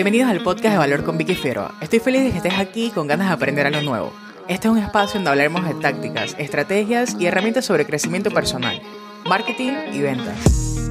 Bienvenidos al podcast de Valor con Vicky Figueroa. Estoy feliz de que estés aquí con ganas de aprender algo nuevo. Este es un espacio donde hablaremos de tácticas, estrategias y herramientas sobre crecimiento personal, marketing y ventas.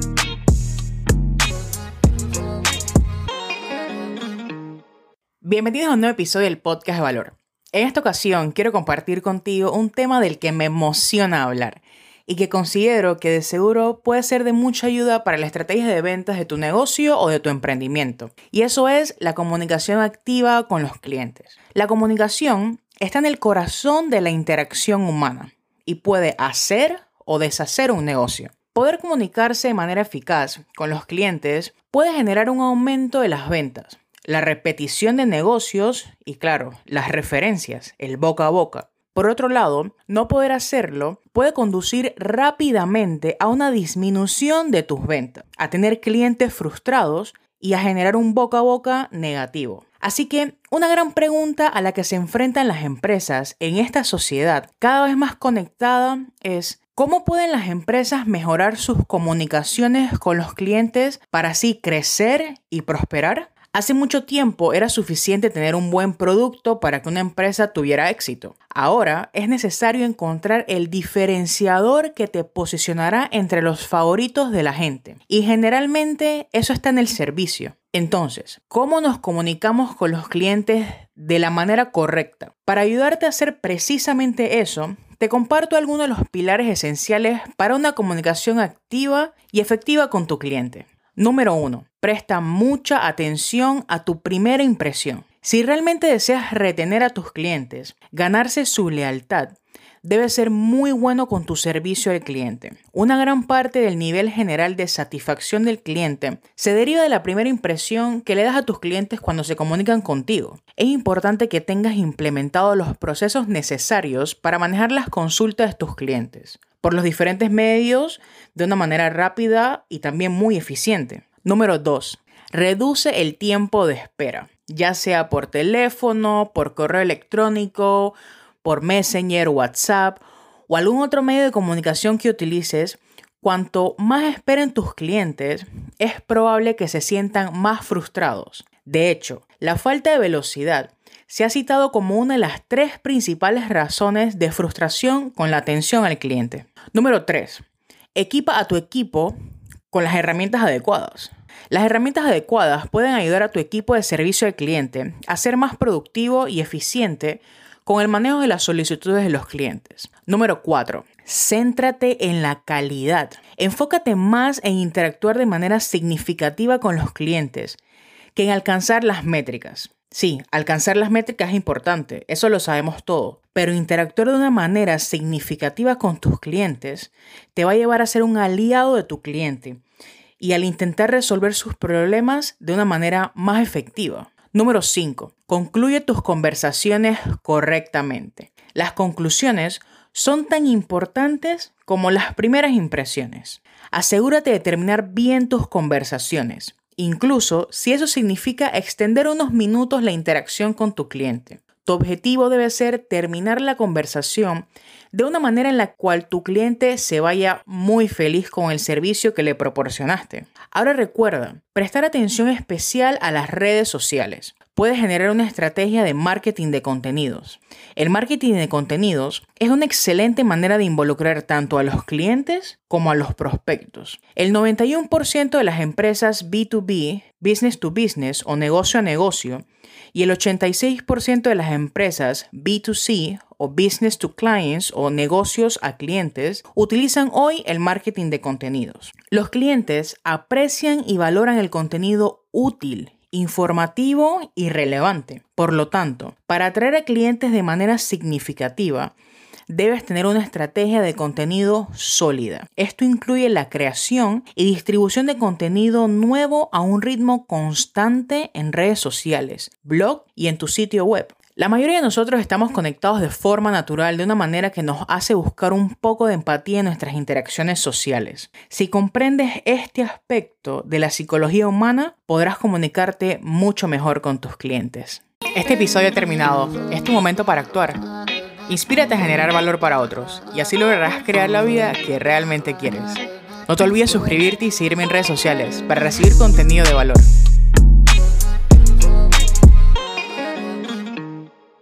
Bienvenidos a un nuevo episodio del podcast de Valor. En esta ocasión quiero compartir contigo un tema del que me emociona hablar y que considero que de seguro puede ser de mucha ayuda para la estrategia de ventas de tu negocio o de tu emprendimiento. Y eso es la comunicación activa con los clientes. La comunicación está en el corazón de la interacción humana y puede hacer o deshacer un negocio. Poder comunicarse de manera eficaz con los clientes puede generar un aumento de las ventas, la repetición de negocios y claro, las referencias, el boca a boca. Por otro lado, no poder hacerlo puede conducir rápidamente a una disminución de tus ventas, a tener clientes frustrados y a generar un boca a boca negativo. Así que una gran pregunta a la que se enfrentan las empresas en esta sociedad cada vez más conectada es ¿cómo pueden las empresas mejorar sus comunicaciones con los clientes para así crecer y prosperar? Hace mucho tiempo era suficiente tener un buen producto para que una empresa tuviera éxito. Ahora es necesario encontrar el diferenciador que te posicionará entre los favoritos de la gente. Y generalmente eso está en el servicio. Entonces, ¿cómo nos comunicamos con los clientes de la manera correcta? Para ayudarte a hacer precisamente eso, te comparto algunos de los pilares esenciales para una comunicación activa y efectiva con tu cliente. Número 1. Presta mucha atención a tu primera impresión. Si realmente deseas retener a tus clientes, ganarse su lealtad, debes ser muy bueno con tu servicio al cliente. Una gran parte del nivel general de satisfacción del cliente se deriva de la primera impresión que le das a tus clientes cuando se comunican contigo. Es importante que tengas implementados los procesos necesarios para manejar las consultas de tus clientes por los diferentes medios de una manera rápida y también muy eficiente. Número 2. Reduce el tiempo de espera, ya sea por teléfono, por correo electrónico, por Messenger, WhatsApp o algún otro medio de comunicación que utilices. Cuanto más esperen tus clientes, es probable que se sientan más frustrados. De hecho, la falta de velocidad se ha citado como una de las tres principales razones de frustración con la atención al cliente. Número 3. Equipa a tu equipo con las herramientas adecuadas. Las herramientas adecuadas pueden ayudar a tu equipo de servicio al cliente a ser más productivo y eficiente con el manejo de las solicitudes de los clientes. Número 4. Céntrate en la calidad. Enfócate más en interactuar de manera significativa con los clientes que en alcanzar las métricas. Sí, alcanzar las métricas es importante, eso lo sabemos todo, pero interactuar de una manera significativa con tus clientes te va a llevar a ser un aliado de tu cliente y al intentar resolver sus problemas de una manera más efectiva. Número 5. Concluye tus conversaciones correctamente. Las conclusiones son tan importantes como las primeras impresiones. Asegúrate de terminar bien tus conversaciones incluso si eso significa extender unos minutos la interacción con tu cliente. Tu objetivo debe ser terminar la conversación de una manera en la cual tu cliente se vaya muy feliz con el servicio que le proporcionaste. Ahora recuerda, prestar atención especial a las redes sociales puede generar una estrategia de marketing de contenidos. El marketing de contenidos es una excelente manera de involucrar tanto a los clientes como a los prospectos. El 91% de las empresas B2B, business to business o negocio a negocio, y el 86% de las empresas B2C o business to clients o negocios a clientes utilizan hoy el marketing de contenidos. Los clientes aprecian y valoran el contenido útil informativo y relevante. Por lo tanto, para atraer a clientes de manera significativa, debes tener una estrategia de contenido sólida. Esto incluye la creación y distribución de contenido nuevo a un ritmo constante en redes sociales, blog y en tu sitio web. La mayoría de nosotros estamos conectados de forma natural, de una manera que nos hace buscar un poco de empatía en nuestras interacciones sociales. Si comprendes este aspecto de la psicología humana, podrás comunicarte mucho mejor con tus clientes. Este episodio ha terminado. Es tu momento para actuar. Inspírate a generar valor para otros y así lograrás crear la vida que realmente quieres. No te olvides suscribirte y seguirme en redes sociales para recibir contenido de valor.